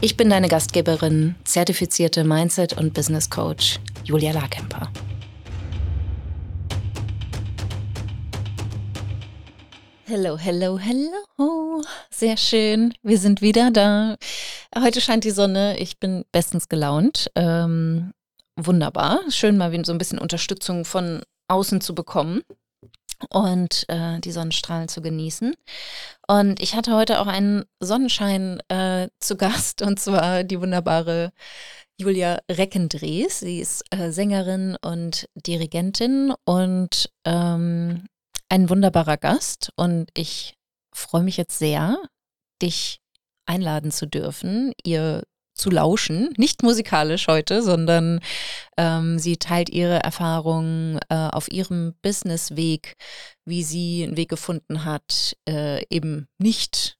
Ich bin deine Gastgeberin, zertifizierte Mindset- und Business Coach Julia Larkemper. Hello, hello, hello. Sehr schön. Wir sind wieder da. Heute scheint die Sonne. Ich bin bestens gelaunt. Ähm, wunderbar. Schön mal so ein bisschen Unterstützung von außen zu bekommen und äh, die Sonnenstrahlen zu genießen. Und ich hatte heute auch einen Sonnenschein äh, zu Gast und zwar die wunderbare Julia Reckendrees. Sie ist äh, Sängerin und Dirigentin und ähm, ein wunderbarer Gast. Und ich freue mich jetzt sehr, dich einladen zu dürfen, ihr zu lauschen. Nicht musikalisch heute, sondern ähm, sie teilt ihre Erfahrungen äh, auf ihrem Businessweg, wie sie einen Weg gefunden hat, äh, eben nicht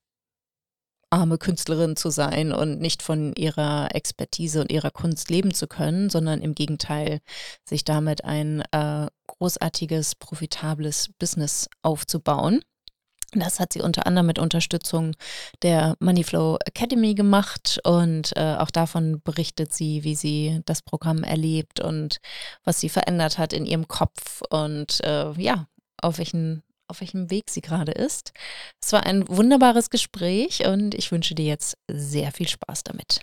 arme Künstlerin zu sein und nicht von ihrer Expertise und ihrer Kunst leben zu können, sondern im Gegenteil sich damit ein äh, großartiges, profitables Business aufzubauen. Das hat sie unter anderem mit Unterstützung der Moneyflow Academy gemacht und äh, auch davon berichtet sie, wie sie das Programm erlebt und was sie verändert hat in ihrem Kopf und äh, ja, auf welchen auf welchem Weg sie gerade ist. Es war ein wunderbares Gespräch und ich wünsche dir jetzt sehr viel Spaß damit.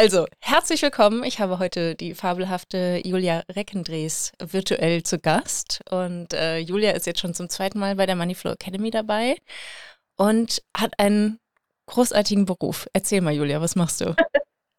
Also, herzlich willkommen. Ich habe heute die fabelhafte Julia Reckendrees virtuell zu Gast. Und äh, Julia ist jetzt schon zum zweiten Mal bei der Moneyflow Academy dabei und hat einen großartigen Beruf. Erzähl mal, Julia, was machst du?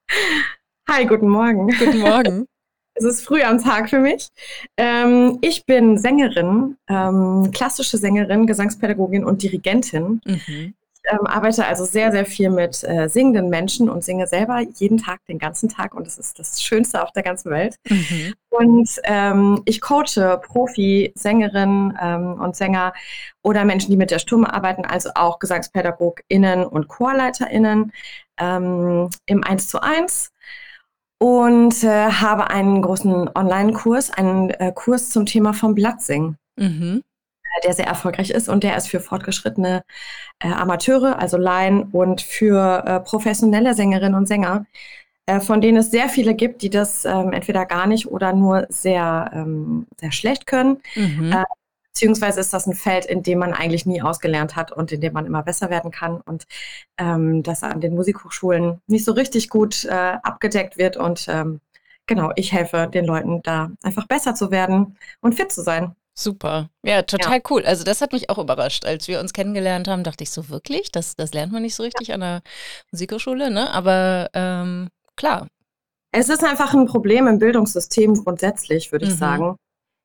Hi, guten Morgen. Guten Morgen. Es ist früh am Tag für mich. Ähm, ich bin Sängerin, ähm, klassische Sängerin, Gesangspädagogin und Dirigentin. Mhm ähm, arbeite also sehr, sehr viel mit äh, singenden Menschen und singe selber jeden Tag, den ganzen Tag. Und das ist das Schönste auf der ganzen Welt. Mhm. Und ähm, ich coache Profi-Sängerinnen ähm, und Sänger oder Menschen, die mit der Stimme arbeiten, also auch GesangspädagogInnen und ChorleiterInnen ähm, im 1 zu 1 und äh, habe einen großen Online-Kurs, einen äh, Kurs zum Thema vom Blattsingen. Mhm der sehr erfolgreich ist und der ist für fortgeschrittene äh, Amateure, also Laien und für äh, professionelle Sängerinnen und Sänger, äh, von denen es sehr viele gibt, die das ähm, entweder gar nicht oder nur sehr, ähm, sehr schlecht können. Mhm. Äh, beziehungsweise ist das ein Feld, in dem man eigentlich nie ausgelernt hat und in dem man immer besser werden kann und ähm, das an den Musikhochschulen nicht so richtig gut äh, abgedeckt wird und ähm, genau, ich helfe den Leuten da einfach besser zu werden und fit zu sein. Super. Ja, total ja. cool. Also das hat mich auch überrascht. Als wir uns kennengelernt haben, dachte ich so, wirklich? Das, das lernt man nicht so richtig ja. an der Musikhochschule, ne? Aber ähm, klar. Es ist einfach ein Problem im Bildungssystem grundsätzlich, würde ich mhm. sagen,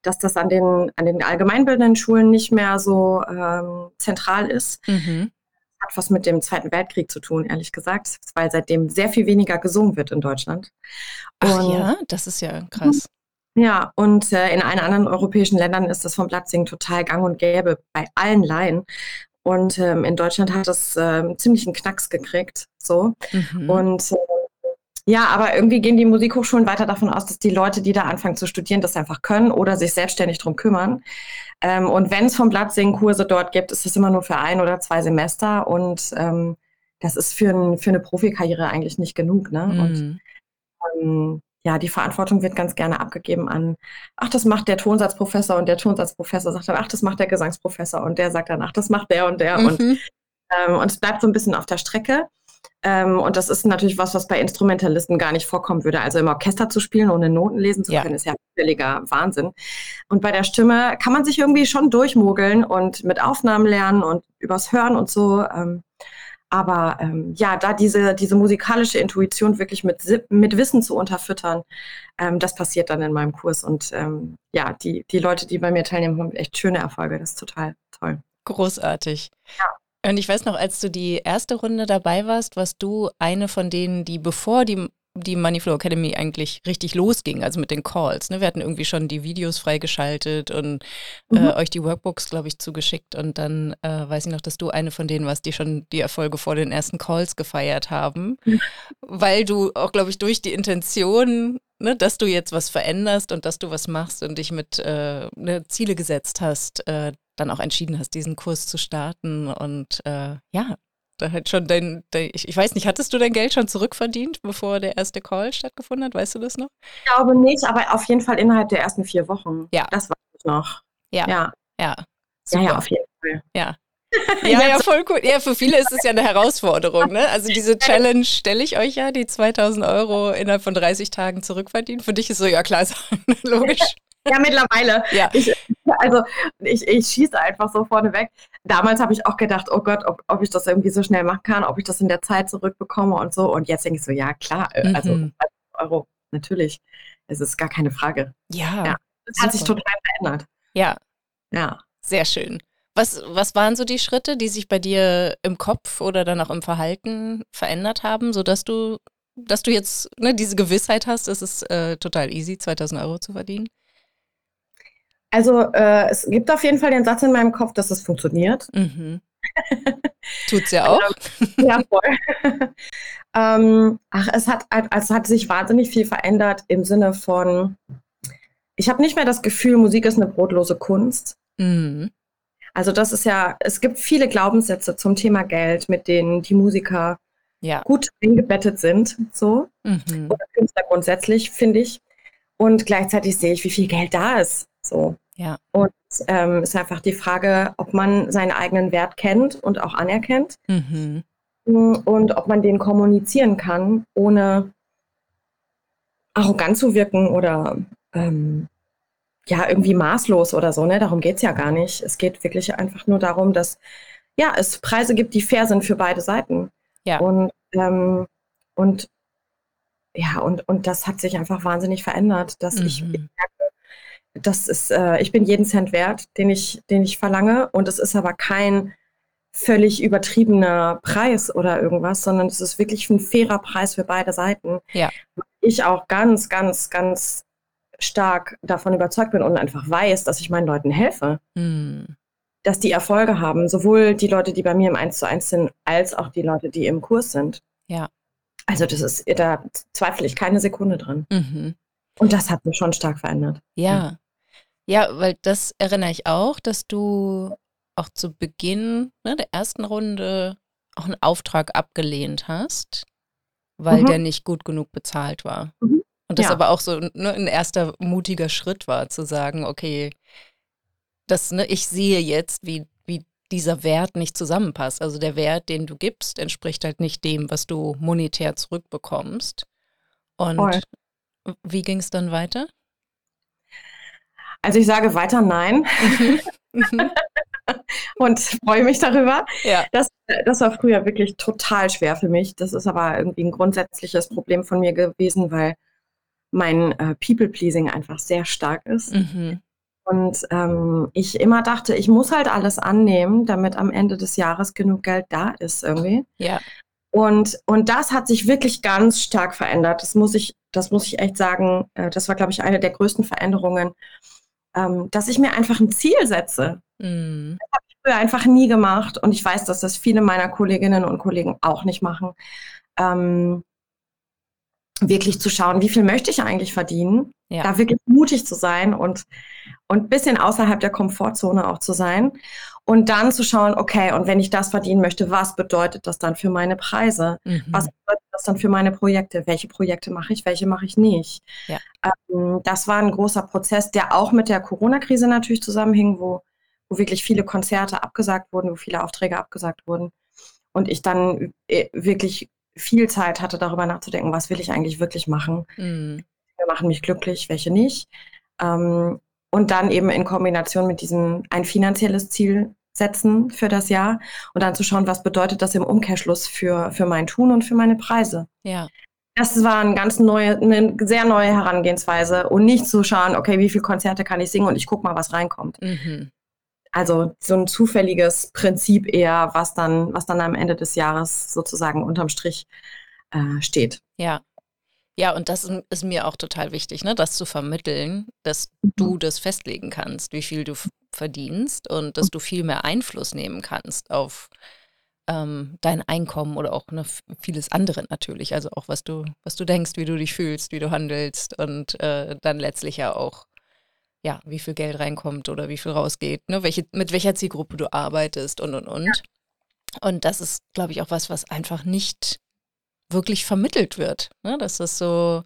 dass das an den, an den allgemeinbildenden Schulen nicht mehr so ähm, zentral ist. Mhm. Hat was mit dem Zweiten Weltkrieg zu tun, ehrlich gesagt, weil seitdem sehr viel weniger gesungen wird in Deutschland. Ach Und, ja, das ist ja krass. Ja, und äh, in allen anderen europäischen Ländern ist das vom Platzsingen total gang und gäbe, bei allen Laien. Und ähm, in Deutschland hat das ähm, ziemlich einen Knacks gekriegt. So. Mhm. Und äh, ja, aber irgendwie gehen die Musikhochschulen weiter davon aus, dass die Leute, die da anfangen zu studieren, das einfach können oder sich selbstständig drum kümmern. Ähm, und wenn es vom Platzsingen Kurse dort gibt, ist das immer nur für ein oder zwei Semester. Und ähm, das ist für, ein, für eine Profikarriere eigentlich nicht genug. Ne? Mhm. Und ähm, ja, die Verantwortung wird ganz gerne abgegeben an, ach, das macht der Tonsatzprofessor und der Tonsatzprofessor sagt dann, ach, das macht der Gesangsprofessor und der sagt dann, ach, das macht der und der. Mhm. Und, ähm, und es bleibt so ein bisschen auf der Strecke. Ähm, und das ist natürlich was, was bei Instrumentalisten gar nicht vorkommen würde. Also im Orchester zu spielen, ohne Noten lesen zu können, ja. ist ja völliger Wahnsinn. Und bei der Stimme kann man sich irgendwie schon durchmogeln und mit Aufnahmen lernen und übers Hören und so. Ähm, aber ähm, ja, da diese, diese musikalische Intuition wirklich mit, mit Wissen zu unterfüttern, ähm, das passiert dann in meinem Kurs. Und ähm, ja, die, die Leute, die bei mir teilnehmen, haben echt schöne Erfolge. Das ist total toll. Großartig. Ja. Und ich weiß noch, als du die erste Runde dabei warst, warst du eine von denen, die bevor die die Moneyflow Academy eigentlich richtig losging, also mit den Calls. Ne? Wir hatten irgendwie schon die Videos freigeschaltet und äh, mhm. äh, euch die Workbooks, glaube ich, zugeschickt. Und dann äh, weiß ich noch, dass du eine von denen warst, die schon die Erfolge vor den ersten Calls gefeiert haben, mhm. weil du auch, glaube ich, durch die Intention, ne, dass du jetzt was veränderst und dass du was machst und dich mit äh, ne, Ziele gesetzt hast, äh, dann auch entschieden hast, diesen Kurs zu starten. Und äh, ja, da hat schon dein, dein ich, ich, weiß nicht, hattest du dein Geld schon zurückverdient, bevor der erste Call stattgefunden hat? Weißt du das noch? Ich glaube nicht, aber auf jeden Fall innerhalb der ersten vier Wochen. Ja. Das weiß ich noch. Ja. Ja. Ja, ja, ja auf jeden Fall. Ja. Ja, ja, voll cool. Ja, für viele ist es ja eine Herausforderung. Ne? Also diese Challenge stelle ich euch ja, die 2000 Euro innerhalb von 30 Tagen zurückverdienen. Für dich ist so, ja klar, logisch. Ja, mittlerweile. Ja. Ich, also ich, ich schieße einfach so vorneweg. Damals habe ich auch gedacht, oh Gott, ob, ob ich das irgendwie so schnell machen kann, ob ich das in der Zeit zurückbekomme und so. Und jetzt denke ich so, ja klar, äh, also mhm. Euro, natürlich. Es ist gar keine Frage. Ja. ja. Das hat sich total verändert. Ja. Ja. Sehr schön. Was, was waren so die Schritte, die sich bei dir im Kopf oder dann auch im Verhalten verändert haben, sodass du, dass du jetzt ne, diese Gewissheit hast, es ist äh, total easy, 2000 Euro zu verdienen? Also äh, es gibt auf jeden Fall den Satz in meinem Kopf, dass es funktioniert. Mhm. Tut's ja auch. ja, voll. ähm, ach, es hat, also hat sich wahnsinnig viel verändert im Sinne von, ich habe nicht mehr das Gefühl, Musik ist eine brotlose Kunst. Mhm. Also das ist ja, es gibt viele Glaubenssätze zum Thema Geld, mit denen die Musiker ja. gut eingebettet sind, so. Mhm. Oder Künstler grundsätzlich, finde ich. Und gleichzeitig sehe ich, wie viel Geld da ist. So. Ja. Und ähm, ist einfach die Frage, ob man seinen eigenen Wert kennt und auch anerkennt mhm. und ob man den kommunizieren kann, ohne arrogant zu wirken oder ähm, ja, irgendwie maßlos oder so. Ne? Darum geht es ja gar nicht. Es geht wirklich einfach nur darum, dass ja, es Preise gibt, die fair sind für beide Seiten. Ja. Und, ähm, und ja, und, und das hat sich einfach wahnsinnig verändert, dass mhm. ich, ich merke, das ist, äh, ich bin jeden Cent wert, den ich, den ich verlange. Und es ist aber kein völlig übertriebener Preis oder irgendwas, sondern es ist wirklich ein fairer Preis für beide Seiten. Ja. Ich auch ganz, ganz, ganz stark davon überzeugt bin und einfach weiß, dass ich meinen Leuten helfe. Hm. Dass die Erfolge haben, sowohl die Leute, die bei mir im 1 zu 1 sind, als auch die Leute, die im Kurs sind. Ja. Also das ist, da zweifle ich keine Sekunde drin. Mhm. Und das hat mich schon stark verändert. Ja. Ja, weil das erinnere ich auch, dass du auch zu Beginn ne, der ersten Runde auch einen Auftrag abgelehnt hast, weil mhm. der nicht gut genug bezahlt war. Mhm. Und das ja. aber auch so ne, ein erster mutiger Schritt war, zu sagen, okay, das, ne, ich sehe jetzt, wie, wie dieser Wert nicht zusammenpasst. Also der Wert, den du gibst, entspricht halt nicht dem, was du monetär zurückbekommst. Und Voll. wie ging es dann weiter? Also ich sage weiter nein. Mhm. und freue mich darüber. Ja. Das, das war früher wirklich total schwer für mich. Das ist aber irgendwie ein grundsätzliches Problem von mir gewesen, weil mein äh, People-Pleasing einfach sehr stark ist. Mhm. Und ähm, ich immer dachte, ich muss halt alles annehmen, damit am Ende des Jahres genug Geld da ist irgendwie. Ja. Und, und das hat sich wirklich ganz stark verändert. Das muss ich, das muss ich echt sagen. Äh, das war, glaube ich, eine der größten Veränderungen ähm, dass ich mir einfach ein Ziel setze. Mhm. Das habe ich früher einfach nie gemacht und ich weiß, dass das viele meiner Kolleginnen und Kollegen auch nicht machen. Ähm, wirklich zu schauen, wie viel möchte ich eigentlich verdienen, ja. da wirklich mutig zu sein und und bisschen außerhalb der Komfortzone auch zu sein und dann zu schauen, okay, und wenn ich das verdienen möchte, was bedeutet das dann für meine Preise? Mhm. Was bedeutet das dann für meine Projekte? Welche Projekte mache ich, welche mache ich nicht? Ja. Ähm, das war ein großer Prozess, der auch mit der Corona-Krise natürlich zusammenhing, wo, wo wirklich viele Konzerte abgesagt wurden, wo viele Aufträge abgesagt wurden. Und ich dann äh, wirklich viel Zeit hatte, darüber nachzudenken, was will ich eigentlich wirklich machen? Mhm. Welche machen mich glücklich, welche nicht? Ähm, und dann eben in Kombination mit diesem ein finanzielles Ziel setzen für das Jahr und dann zu schauen, was bedeutet das im Umkehrschluss für, für mein Tun und für meine Preise. Ja. Das war eine ganz neue, eine sehr neue Herangehensweise und nicht zu schauen, okay, wie viele Konzerte kann ich singen und ich gucke mal, was reinkommt. Mhm. Also so ein zufälliges Prinzip eher, was dann, was dann am Ende des Jahres sozusagen unterm Strich äh, steht. Ja. Ja, und das ist mir auch total wichtig, ne, das zu vermitteln, dass mhm. du das festlegen kannst, wie viel du verdienst und dass mhm. du viel mehr Einfluss nehmen kannst auf ähm, dein Einkommen oder auch ne, vieles andere natürlich. Also auch was du, was du denkst, wie du dich fühlst, wie du handelst und äh, dann letztlich ja auch, ja, wie viel Geld reinkommt oder wie viel rausgeht, ne, welche, mit welcher Zielgruppe du arbeitest und und und. Und das ist, glaube ich, auch was, was einfach nicht wirklich vermittelt wird. Ne? Dass das so,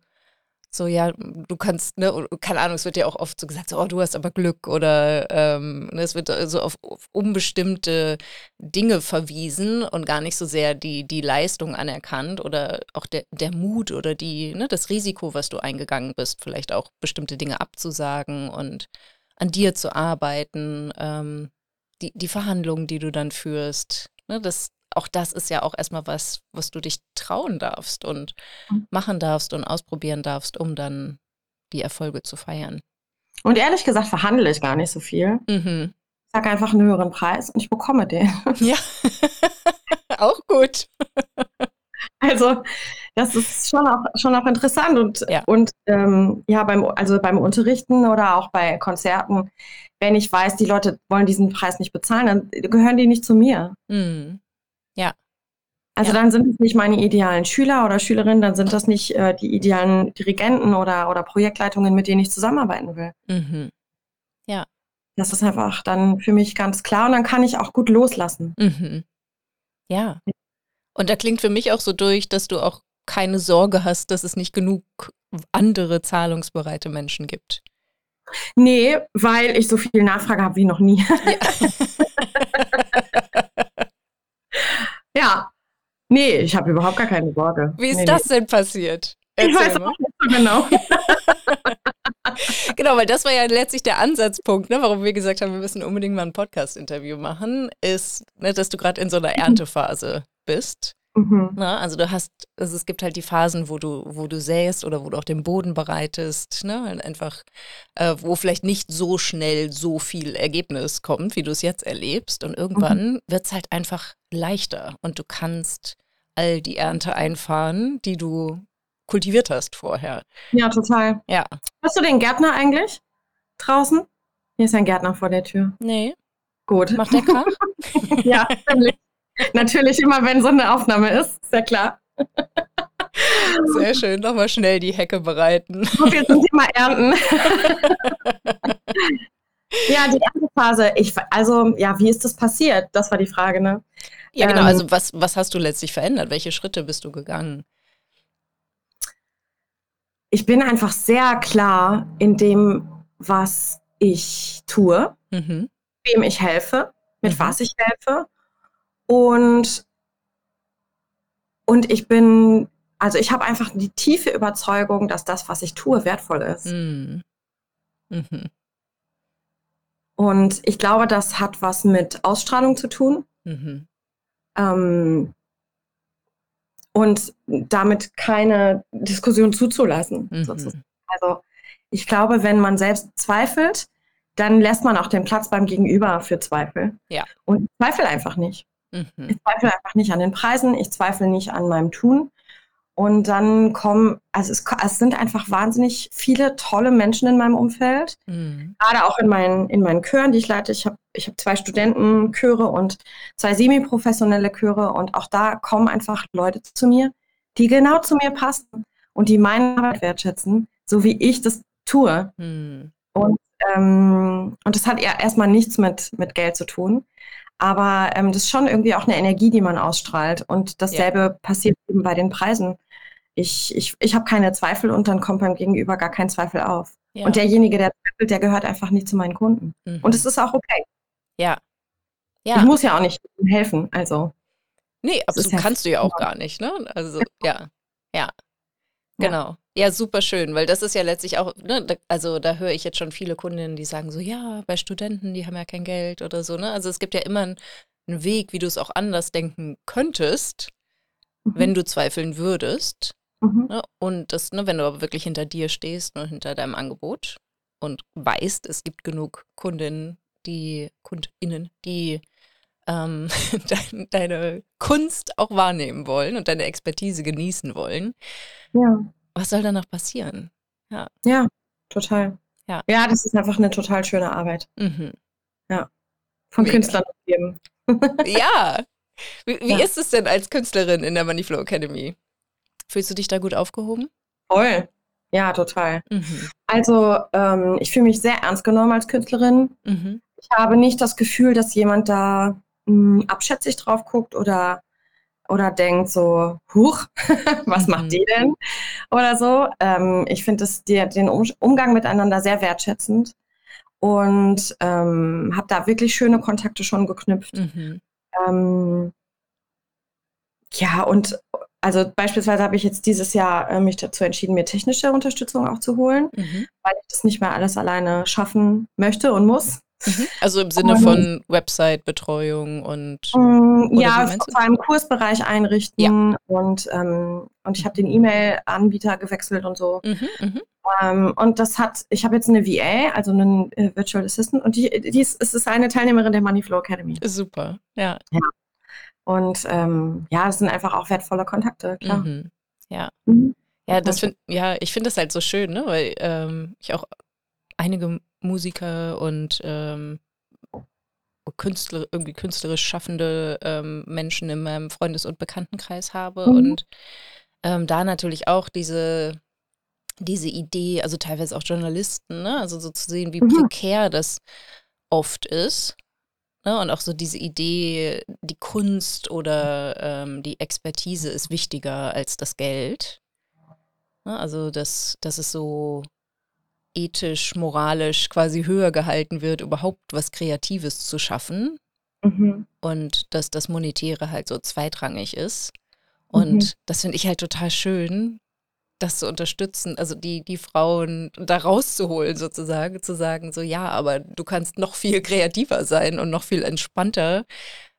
so, ja, du kannst, ne, keine Ahnung, es wird ja auch oft so gesagt, so, oh, du hast aber Glück oder ähm, ne, es wird so auf, auf, unbestimmte Dinge verwiesen und gar nicht so sehr die, die Leistung anerkannt oder auch der, der Mut oder die, ne, das Risiko, was du eingegangen bist, vielleicht auch bestimmte Dinge abzusagen und an dir zu arbeiten, ähm, die, die Verhandlungen, die du dann führst, ne, das, auch das ist ja auch erstmal was, was du dich trauen darfst und mhm. machen darfst und ausprobieren darfst, um dann die Erfolge zu feiern. Und ehrlich gesagt verhandle ich gar nicht so viel. Mhm. Ich sage einfach einen höheren Preis und ich bekomme den. Ja, auch gut. Also, das ist schon auch, schon auch interessant. Und ja, und, ähm, ja beim, also beim Unterrichten oder auch bei Konzerten, wenn ich weiß, die Leute wollen diesen Preis nicht bezahlen, dann gehören die nicht zu mir. Mhm. Ja. Also ja. dann sind es nicht meine idealen Schüler oder Schülerinnen, dann sind das nicht äh, die idealen Dirigenten oder, oder Projektleitungen, mit denen ich zusammenarbeiten will. Mhm. Ja. Das ist einfach dann für mich ganz klar und dann kann ich auch gut loslassen. Mhm. Ja. Und da klingt für mich auch so durch, dass du auch keine Sorge hast, dass es nicht genug andere zahlungsbereite Menschen gibt. Nee, weil ich so viel Nachfrage habe wie noch nie. Ja. Ja. Nee, ich habe überhaupt gar keine Sorge. Wie ist nee, das nee. denn passiert? Erzähl ich weiß mal. auch nicht so genau. genau, weil das war ja letztlich der Ansatzpunkt, ne, warum wir gesagt haben, wir müssen unbedingt mal ein Podcast-Interview machen, ist, ne, dass du gerade in so einer Erntephase bist. Mhm. Na, ne, also du hast, also es gibt halt die Phasen, wo du, wo du säst oder wo du auch den Boden bereitest, ne? einfach, äh, wo vielleicht nicht so schnell so viel Ergebnis kommt, wie du es jetzt erlebst. Und irgendwann mhm. wird es halt einfach leichter und du kannst all die Ernte einfahren, die du kultiviert hast vorher. Ja, total. Ja. Hast du den Gärtner eigentlich draußen? Hier ist ein Gärtner vor der Tür. Nee. Gut. Macht der Krach? ja, ziemlich. Natürlich immer, wenn so eine Aufnahme ist, ist ja klar. Sehr schön, nochmal schnell die Hecke bereiten. Und jetzt zum Thema Ernten. ja, die Erntephase. Ich, also, ja, wie ist das passiert? Das war die Frage, ne? Ja, genau. Ähm, also, was, was hast du letztlich verändert? Welche Schritte bist du gegangen? Ich bin einfach sehr klar in dem, was ich tue, mhm. wem ich helfe, mit mhm. was ich helfe und, und ich bin, also ich habe einfach die tiefe Überzeugung, dass das, was ich tue, wertvoll ist. Mhm. Mhm. Und ich glaube, das hat was mit Ausstrahlung zu tun. Mhm. Ähm, und damit keine Diskussion zuzulassen. Mhm. Also ich glaube, wenn man selbst zweifelt, dann lässt man auch den Platz beim Gegenüber für Zweifel. Ja. Und zweifel einfach nicht. Mhm. Ich zweifle einfach nicht an den Preisen, ich zweifle nicht an meinem Tun. Und dann kommen, also es, es sind einfach wahnsinnig viele tolle Menschen in meinem Umfeld, mhm. gerade auch in meinen, in meinen Chören, die ich leite. Ich habe ich hab zwei Studentenchöre und zwei semi-professionelle Chöre und auch da kommen einfach Leute zu mir, die genau zu mir passen und die meine Arbeit wertschätzen, so wie ich das tue. Mhm. Und, ähm, und das hat ja erstmal nichts mit, mit Geld zu tun. Aber ähm, das ist schon irgendwie auch eine Energie, die man ausstrahlt. Und dasselbe ja. passiert eben bei den Preisen. Ich, ich, ich habe keine Zweifel und dann kommt beim Gegenüber gar kein Zweifel auf. Ja. Und derjenige, der zweifelt, der gehört einfach nicht zu meinen Kunden. Mhm. Und es ist auch okay. Ja. ja. Ich muss ja auch nicht helfen. Also. Nee, aber so ja kannst du ja auch gar nicht, ne? Also, ja. Ja. Genau. Ja, super schön, weil das ist ja letztlich auch, ne, also da höre ich jetzt schon viele Kundinnen, die sagen so, ja, bei Studenten, die haben ja kein Geld oder so, ne? Also es gibt ja immer einen, einen Weg, wie du es auch anders denken könntest, mhm. wenn du zweifeln würdest. Mhm. Ne? Und das, ne, wenn du aber wirklich hinter dir stehst und hinter deinem Angebot und weißt, es gibt genug Kundinnen, die KundInnen, die ähm, de deine Kunst auch wahrnehmen wollen und deine Expertise genießen wollen. Ja. Was soll da noch passieren? Ja. Ja, total. Ja. ja, das ist einfach eine total schöne Arbeit. Mhm. Ja. Von Mega. Künstlern geben. ja. Wie, wie ja. ist es denn als Künstlerin in der Moneyflow Academy? Fühlst du dich da gut aufgehoben? Voll. Ja, total. Mhm. Also ähm, ich fühle mich sehr ernst genommen als Künstlerin. Mhm. Ich habe nicht das Gefühl, dass jemand da mh, hm, abschätzig drauf guckt oder, oder denkt so, huch, was mhm. macht die denn? Oder so. Ähm, ich finde den um Umgang miteinander sehr wertschätzend und ähm, habe da wirklich schöne Kontakte schon geknüpft. Mhm. Ähm, ja, und also beispielsweise habe ich jetzt dieses Jahr äh, mich dazu entschieden, mir technische Unterstützung auch zu holen, mhm. weil ich das nicht mehr alles alleine schaffen möchte und muss. Mhm. Also im Sinne von Website-Betreuung und mm, ja, vor allem Kursbereich einrichten ja. und, ähm, und ich habe den E-Mail-Anbieter gewechselt und so. Mhm, mhm. ähm, und das hat, ich habe jetzt eine VA, also einen äh, Virtual Assistant und die, die ist, ist eine Teilnehmerin der Moneyflow Academy. Super, ja. ja. Und ähm, ja, das sind einfach auch wertvolle Kontakte, klar. Mhm. Ja. Mhm. Ja, das find, ja, ich finde das halt so schön, ne? weil ähm, ich auch einige Musiker und ähm, Künstler, irgendwie künstlerisch schaffende ähm, Menschen in meinem Freundes- und Bekanntenkreis habe mhm. und ähm, da natürlich auch diese, diese Idee, also teilweise auch Journalisten, ne? also so zu sehen, wie mhm. prekär das oft ist Ne? Und auch so diese Idee, die Kunst oder ähm, die Expertise ist wichtiger als das Geld. Ne? Also, dass, dass es so ethisch, moralisch quasi höher gehalten wird, überhaupt was Kreatives zu schaffen. Mhm. Und dass das Monetäre halt so zweitrangig ist. Und mhm. das finde ich halt total schön, das zu unterstützen, also die, die Frauen da rauszuholen sozusagen, zu sagen, so ja, aber du kannst noch viel kreativer sein und noch viel entspannter,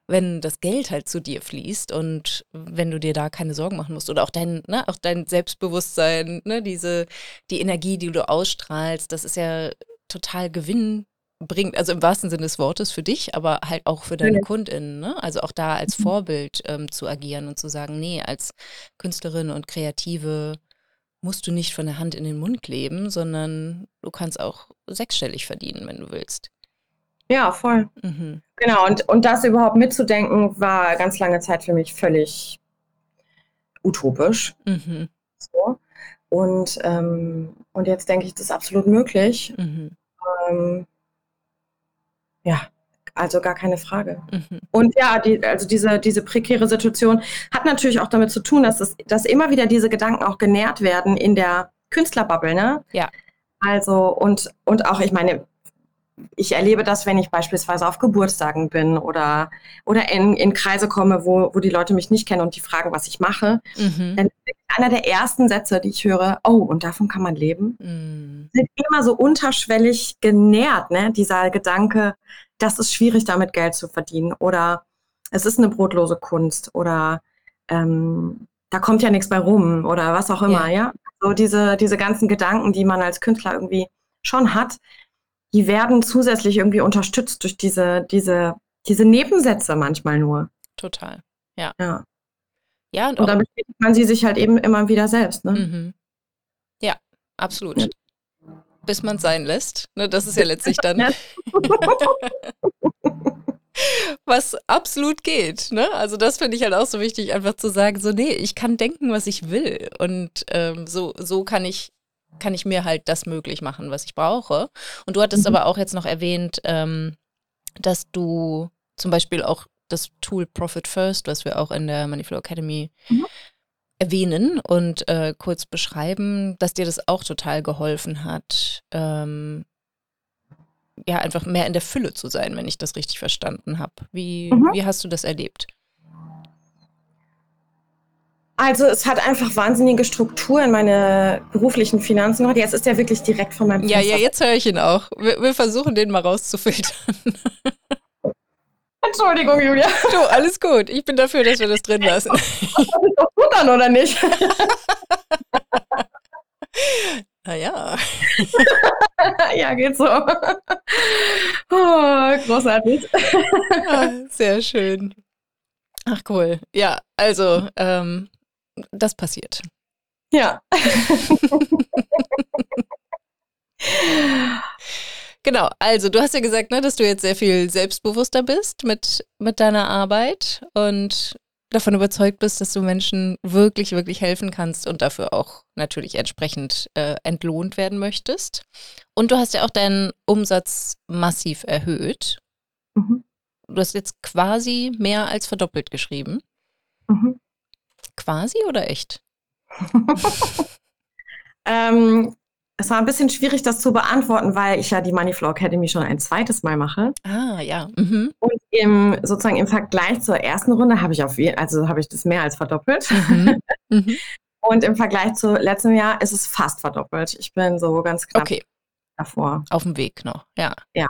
wenn das Geld halt zu dir fließt und wenn du dir da keine Sorgen machen musst oder auch dein, ne, auch dein Selbstbewusstsein, ne, diese, die Energie, die du ausstrahlst, das ist ja total Gewinn bringt, also im wahrsten Sinne des Wortes für dich, aber halt auch für deine ja. KundInnen, ne? Also auch da als mhm. Vorbild ähm, zu agieren und zu sagen, nee, als Künstlerin und Kreative musst du nicht von der Hand in den Mund leben, sondern du kannst auch sechsstellig verdienen, wenn du willst. Ja, voll. Mhm. Genau, und, und das überhaupt mitzudenken, war ganz lange Zeit für mich völlig utopisch. Mhm. So. Und, ähm, und jetzt denke ich, das ist absolut möglich. Mhm. Ähm, ja, also gar keine Frage. Mhm. Und ja, die, also diese, diese prekäre Situation hat natürlich auch damit zu tun, dass, es, dass immer wieder diese Gedanken auch genährt werden in der Künstlerbubble, ne? Ja. Also, und, und auch, ich meine, ich erlebe das, wenn ich beispielsweise auf Geburtstagen bin oder, oder in, in Kreise komme, wo, wo die Leute mich nicht kennen und die fragen, was ich mache. Mhm. Dann ist einer der ersten Sätze, die ich höre, oh, und davon kann man leben, mhm. sind immer so unterschwellig genährt, ne? Dieser Gedanke, das ist schwierig, damit Geld zu verdienen oder es ist eine brotlose Kunst oder ähm, da kommt ja nichts bei rum oder was auch immer, ja. ja? So diese, diese ganzen Gedanken, die man als Künstler irgendwie schon hat, die werden zusätzlich irgendwie unterstützt durch diese, diese, diese Nebensätze manchmal nur. Total, ja. Ja, ja und, und dann bestätigt man sie sich halt eben immer wieder selbst, ne? Mhm. Ja, absolut. Bis man es sein lässt. Ne, das ist ja letztlich dann. was absolut geht. Ne? Also das finde ich halt auch so wichtig, einfach zu sagen, so, nee, ich kann denken, was ich will. Und ähm, so, so kann ich, kann ich mir halt das möglich machen, was ich brauche. Und du hattest mhm. aber auch jetzt noch erwähnt, ähm, dass du zum Beispiel auch das Tool Profit First, was wir auch in der Moneyflow Academy mhm erwähnen und äh, kurz beschreiben, dass dir das auch total geholfen hat, ähm, ja, einfach mehr in der Fülle zu sein, wenn ich das richtig verstanden habe. Wie, mhm. wie hast du das erlebt? Also es hat einfach wahnsinnige Struktur in meine beruflichen Finanzen gemacht. Jetzt ist der wirklich direkt von meinem Ja, ja, jetzt höre ich ihn auch. Wir, wir versuchen den mal rauszufiltern. Entschuldigung, Julia. Du, alles gut. Ich bin dafür, dass wir das drin lassen. Das ist doch gut an, oder nicht? Naja. ja, geht so. oh, großartig. Ah, sehr schön. Ach cool. Ja, also ähm, das passiert. Ja. genau, also du hast ja gesagt, ne, dass du jetzt sehr viel selbstbewusster bist mit, mit deiner Arbeit und davon überzeugt bist, dass du Menschen wirklich, wirklich helfen kannst und dafür auch natürlich entsprechend äh, entlohnt werden möchtest. Und du hast ja auch deinen Umsatz massiv erhöht. Mhm. Du hast jetzt quasi mehr als verdoppelt geschrieben. Mhm. Quasi oder echt? ähm, es war ein bisschen schwierig, das zu beantworten, weil ich ja die Moneyflow Academy schon ein zweites Mal mache. Ah, ja. Mhm. Und im, sozusagen im Vergleich zur ersten Runde habe ich auf also habe ich das mehr als verdoppelt. Mhm. Mhm. Und im Vergleich zu letztem Jahr ist es fast verdoppelt. Ich bin so ganz knapp okay. davor. Auf dem Weg noch, ja. Ja.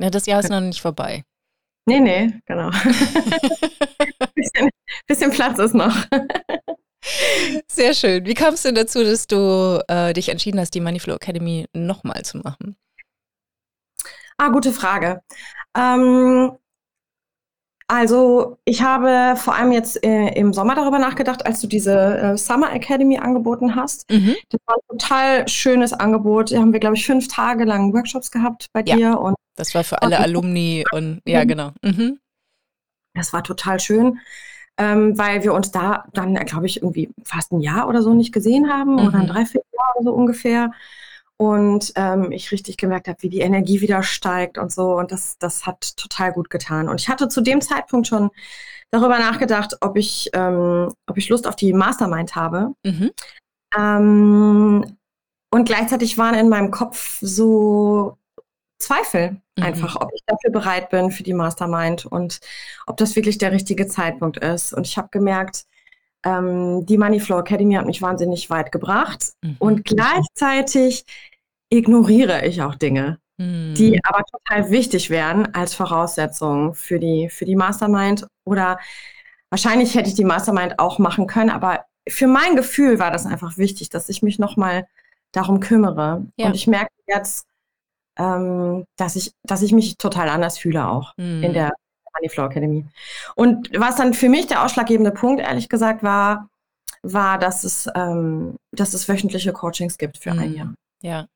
Ja, das Jahr ist noch nicht vorbei. Nee, nee, genau. bisschen, bisschen Platz ist noch. Sehr schön. Wie kam es denn dazu, dass du äh, dich entschieden hast, die Moneyflow Academy nochmal zu machen? Ah, gute Frage. Ähm, also ich habe vor allem jetzt äh, im Sommer darüber nachgedacht, als du diese äh, Summer Academy angeboten hast. Mhm. Das war ein total schönes Angebot. Da haben wir, glaube ich, fünf Tage lang Workshops gehabt bei ja, dir. Und das war für alle Alumni und ja, genau. Mhm. Das war total schön ähm, weil wir uns da dann, glaube ich, irgendwie fast ein Jahr oder so nicht gesehen haben mhm. oder ein mhm. Dreivierteljahr oder so ungefähr. Und ähm, ich richtig gemerkt habe, wie die Energie wieder steigt und so. Und das, das hat total gut getan. Und ich hatte zu dem Zeitpunkt schon darüber nachgedacht, ob ich, ähm, ob ich Lust auf die Mastermind habe. Mhm. Ähm, und gleichzeitig waren in meinem Kopf so Zweifel mhm. einfach, ob ich dafür bereit bin für die Mastermind und ob das wirklich der richtige Zeitpunkt ist. Und ich habe gemerkt, ähm, die Moneyflow Academy hat mich wahnsinnig weit gebracht mhm. und gleichzeitig ignoriere ich auch Dinge, mhm. die aber total wichtig wären als Voraussetzung für die, für die Mastermind. Oder wahrscheinlich hätte ich die Mastermind auch machen können, aber für mein Gefühl war das einfach wichtig, dass ich mich nochmal darum kümmere. Ja. Und ich merke jetzt, ähm, dass, ich, dass ich mich total anders fühle auch mhm. in der Moneyflow Academy. Und was dann für mich der ausschlaggebende Punkt, ehrlich gesagt, war, war, dass es, ähm, dass es wöchentliche Coachings gibt für mhm. ein Jahr. Ja.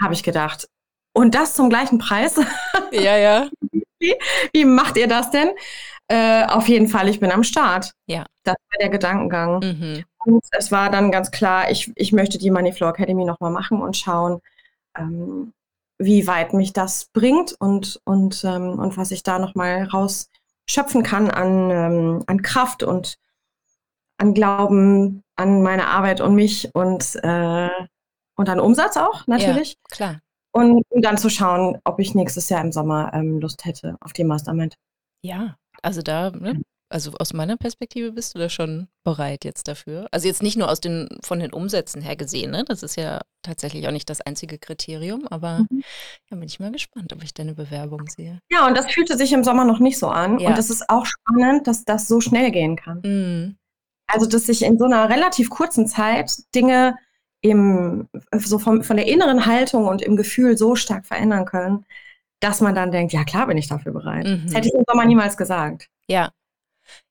Habe ich gedacht. Und das zum gleichen Preis? Ja, ja. wie, wie macht ihr das denn? Äh, auf jeden Fall, ich bin am Start. Ja. Das war der Gedankengang. Mhm. Und es war dann ganz klar, ich, ich möchte die Moneyflow Academy nochmal machen und schauen, ähm, wie weit mich das bringt und, und, ähm, und was ich da nochmal rausschöpfen kann an, ähm, an Kraft und an Glauben an meine Arbeit und mich und, äh, und an Umsatz auch natürlich. Ja, klar. Und um dann zu schauen, ob ich nächstes Jahr im Sommer ähm, Lust hätte auf die Mastermind. Ja, also da ne, also aus meiner Perspektive bist du da schon bereit jetzt dafür? Also jetzt nicht nur aus den, von den Umsätzen her gesehen, ne? Das ist ja tatsächlich auch nicht das einzige Kriterium, aber mhm. ja, bin ich mal gespannt, ob ich deine Bewerbung sehe. Ja, und das fühlte sich im Sommer noch nicht so an. Ja. Und es ist auch spannend, dass das so schnell gehen kann. Mhm. Also, dass sich in so einer relativ kurzen Zeit Dinge im, so vom, von der inneren Haltung und im Gefühl so stark verändern können, dass man dann denkt, ja klar bin ich dafür bereit. Mhm. Das hätte ich im Sommer niemals gesagt. Ja,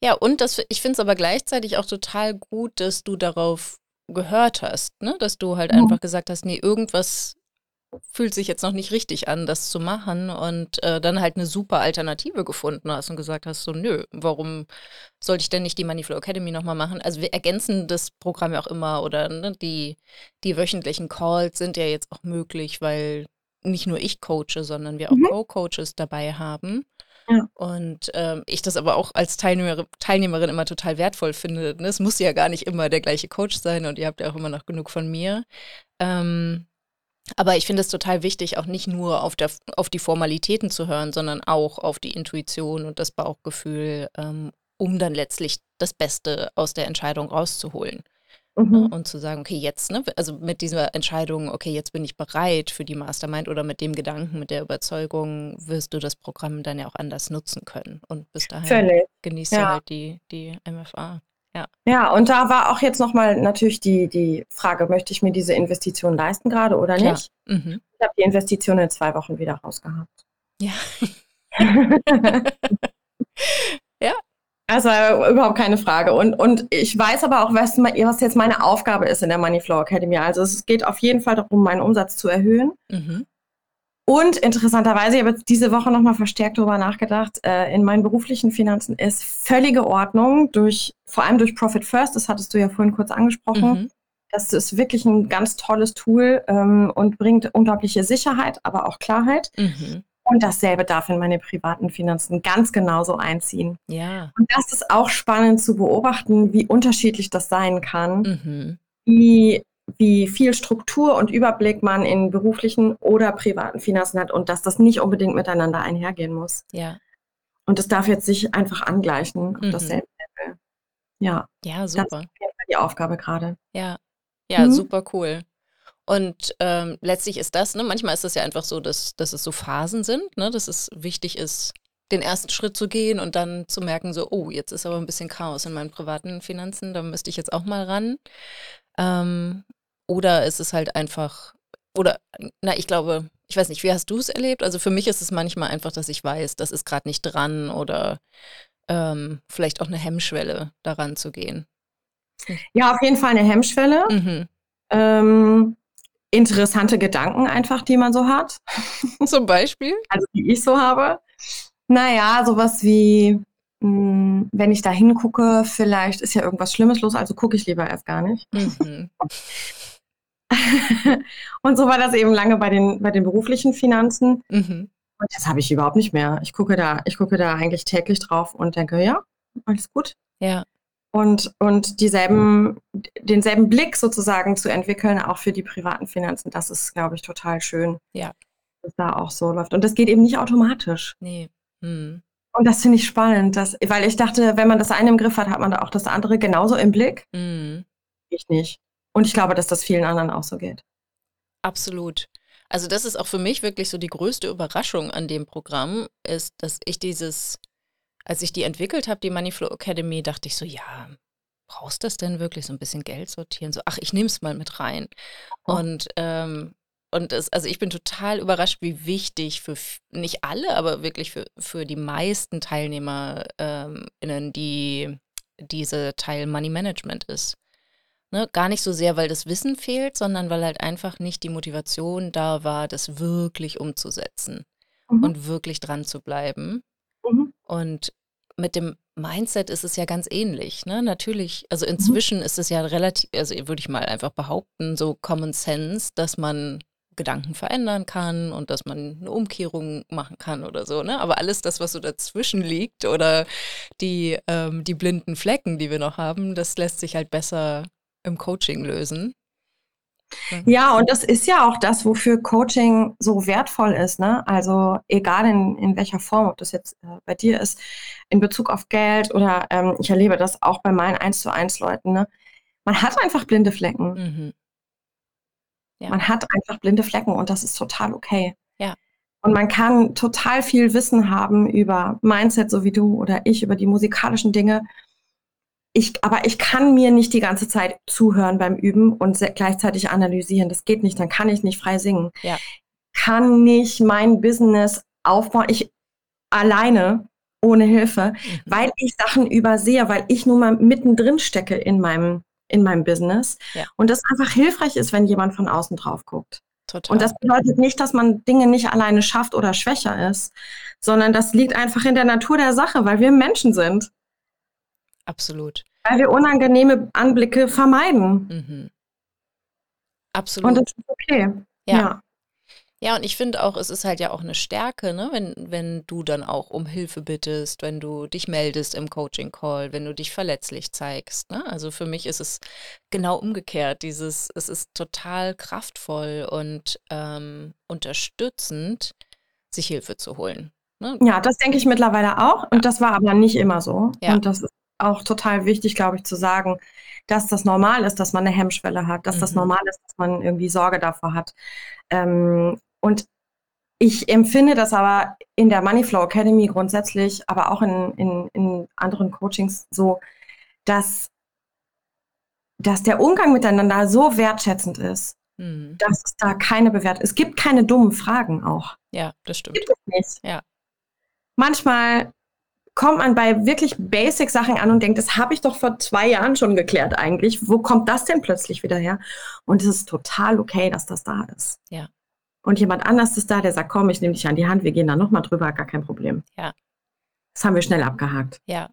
ja, und das, ich finde es aber gleichzeitig auch total gut, dass du darauf gehört hast, ne? Dass du halt ja. einfach gesagt hast, nee, irgendwas fühlt sich jetzt noch nicht richtig an, das zu machen und äh, dann halt eine super Alternative gefunden hast und gesagt hast, so nö, warum sollte ich denn nicht die Moneyflow Academy nochmal machen? Also wir ergänzen das Programm ja auch immer oder ne, die, die wöchentlichen Calls sind ja jetzt auch möglich, weil nicht nur ich coache, sondern wir auch mhm. Co-Coaches dabei haben. Und ähm, ich das aber auch als Teilnehmer, Teilnehmerin immer total wertvoll finde. Ne? Es muss ja gar nicht immer der gleiche Coach sein und ihr habt ja auch immer noch genug von mir. Ähm, aber ich finde es total wichtig, auch nicht nur auf, der, auf die Formalitäten zu hören, sondern auch auf die Intuition und das Bauchgefühl, ähm, um dann letztlich das Beste aus der Entscheidung rauszuholen. Ne, mhm. Und zu sagen, okay, jetzt, ne, also mit dieser Entscheidung, okay, jetzt bin ich bereit für die Mastermind oder mit dem Gedanken, mit der Überzeugung, wirst du das Programm dann ja auch anders nutzen können. Und bis dahin Völlig. genießt ja. du halt die, die MFA. Ja. ja, und da war auch jetzt nochmal natürlich die, die Frage, möchte ich mir diese Investition leisten gerade oder Klar. nicht? Mhm. Ich habe die Investition in zwei Wochen wieder rausgehabt. Ja. ja. Also überhaupt keine Frage. Und, und ich weiß aber auch, was, was jetzt meine Aufgabe ist in der Moneyflow Academy. Also es geht auf jeden Fall darum, meinen Umsatz zu erhöhen. Mhm. Und interessanterweise, ich habe jetzt diese Woche nochmal verstärkt darüber nachgedacht, äh, in meinen beruflichen Finanzen ist völlige Ordnung durch, vor allem durch Profit First, das hattest du ja vorhin kurz angesprochen. Mhm. Das ist wirklich ein ganz tolles Tool ähm, und bringt unglaubliche Sicherheit, aber auch Klarheit. Mhm. Und dasselbe darf in meine privaten Finanzen ganz genauso einziehen. Ja. Und das ist auch spannend zu beobachten, wie unterschiedlich das sein kann. Mhm. Wie wie viel Struktur und Überblick man in beruflichen oder privaten Finanzen hat und dass das nicht unbedingt miteinander einhergehen muss. Ja. Und das darf jetzt sich einfach angleichen auf mhm. dasselbe Level. Ja. Ja, super. Das ist die Aufgabe gerade. Ja. Ja, mhm. super cool. Und ähm, letztlich ist das, ne, manchmal ist es ja einfach so, dass, dass es so Phasen sind, ne, dass es wichtig ist, den ersten Schritt zu gehen und dann zu merken, so, oh, jetzt ist aber ein bisschen Chaos in meinen privaten Finanzen, da müsste ich jetzt auch mal ran. Ähm, oder ist es halt einfach, oder, na, ich glaube, ich weiß nicht, wie hast du es erlebt? Also für mich ist es manchmal einfach, dass ich weiß, das ist gerade nicht dran oder ähm, vielleicht auch eine Hemmschwelle, daran zu gehen. Ja, auf jeden Fall eine Hemmschwelle. Mhm. Ähm, interessante Gedanken einfach, die man so hat. Zum Beispiel? Also die ich so habe. Naja, sowas wie, mh, hm, wenn ich da hingucke, vielleicht ist ja irgendwas Schlimmes los, also gucke ich lieber erst gar nicht. Mhm. und so war das eben lange bei den, bei den beruflichen Finanzen. Mhm. Und das habe ich überhaupt nicht mehr. Ich gucke da, ich gucke da eigentlich täglich drauf und denke, ja, alles gut. Ja. Und, und dieselben, denselben Blick sozusagen zu entwickeln, auch für die privaten Finanzen, das ist, glaube ich, total schön. Ja. Dass da auch so läuft. Und das geht eben nicht automatisch. Nee. Hm. Und das finde ich spannend, dass, weil ich dachte, wenn man das eine im Griff hat, hat man da auch das andere genauso im Blick. Mhm. Ich nicht. Und ich glaube, dass das vielen anderen auch so geht. Absolut. Also das ist auch für mich wirklich so die größte Überraschung an dem Programm, ist, dass ich dieses, als ich die entwickelt habe, die Moneyflow Academy, dachte ich so, ja, brauchst du das denn wirklich so ein bisschen Geld sortieren? So, ach, ich nehme es mal mit rein. Oh. Und ähm, und es, also ich bin total überrascht, wie wichtig für nicht alle, aber wirklich für, für die meisten TeilnehmerInnen ähm, die diese Teil Money Management ist. Ne, gar nicht so sehr, weil das Wissen fehlt, sondern weil halt einfach nicht die Motivation da war, das wirklich umzusetzen mhm. und wirklich dran zu bleiben. Mhm. Und mit dem Mindset ist es ja ganz ähnlich. Ne? Natürlich, also mhm. inzwischen mhm. ist es ja relativ, also würde ich mal einfach behaupten, so Common Sense, dass man Gedanken verändern kann und dass man eine Umkehrung machen kann oder so. Ne? Aber alles das, was so dazwischen liegt oder die, ähm, die blinden Flecken, die wir noch haben, das lässt sich halt besser im Coaching lösen. Ja, und das ist ja auch das, wofür Coaching so wertvoll ist. Ne? Also egal in, in welcher Form, ob das jetzt äh, bei dir ist, in Bezug auf Geld oder ähm, ich erlebe das auch bei meinen 1 zu 1 Leuten. Ne? Man hat einfach blinde Flecken. Mhm. Ja. Man hat einfach blinde Flecken und das ist total okay. Ja. Und man kann total viel Wissen haben über Mindset, so wie du oder ich, über die musikalischen Dinge ich, aber ich kann mir nicht die ganze Zeit zuhören beim Üben und gleichzeitig analysieren. Das geht nicht, dann kann ich nicht frei singen. Ja. Kann nicht mein Business aufbauen, ich alleine, ohne Hilfe, mhm. weil ich Sachen übersehe, weil ich nun mal mittendrin stecke in meinem, in meinem Business. Ja. Und das einfach hilfreich ist, wenn jemand von außen drauf guckt. Total. Und das bedeutet nicht, dass man Dinge nicht alleine schafft oder schwächer ist, sondern das liegt einfach in der Natur der Sache, weil wir Menschen sind. Absolut. Weil wir unangenehme Anblicke vermeiden. Mhm. Absolut. Und das ist okay. Ja. ja. Ja, und ich finde auch, es ist halt ja auch eine Stärke, ne, wenn, wenn du dann auch um Hilfe bittest, wenn du dich meldest im Coaching-Call, wenn du dich verletzlich zeigst. Ne? Also für mich ist es genau umgekehrt. Dieses, es ist total kraftvoll und ähm, unterstützend, sich Hilfe zu holen. Ne? Ja, das denke ich mittlerweile auch. Und das war aber nicht immer so. Ja. Und das ist auch total wichtig, glaube ich, zu sagen, dass das normal ist, dass man eine Hemmschwelle hat, dass mhm. das normal ist, dass man irgendwie Sorge davor hat. Ähm, und ich empfinde das aber in der Moneyflow Academy grundsätzlich, aber auch in, in, in anderen Coachings so, dass, dass der Umgang miteinander so wertschätzend ist. mhm. dass es da keine Bewertung Es gibt keine dummen Fragen auch. Ja, das stimmt. Gibt es nicht. Ja. Manchmal kommt man bei wirklich basic Sachen an und denkt, das habe ich doch vor zwei Jahren schon geklärt eigentlich. Wo kommt das denn plötzlich wieder her? Und es ist total okay, dass das da ist. Ja. Und jemand anders ist da, der sagt, komm, ich nehme dich an die Hand, wir gehen da nochmal drüber, gar kein Problem. Ja. Das haben wir schnell abgehakt. Ja.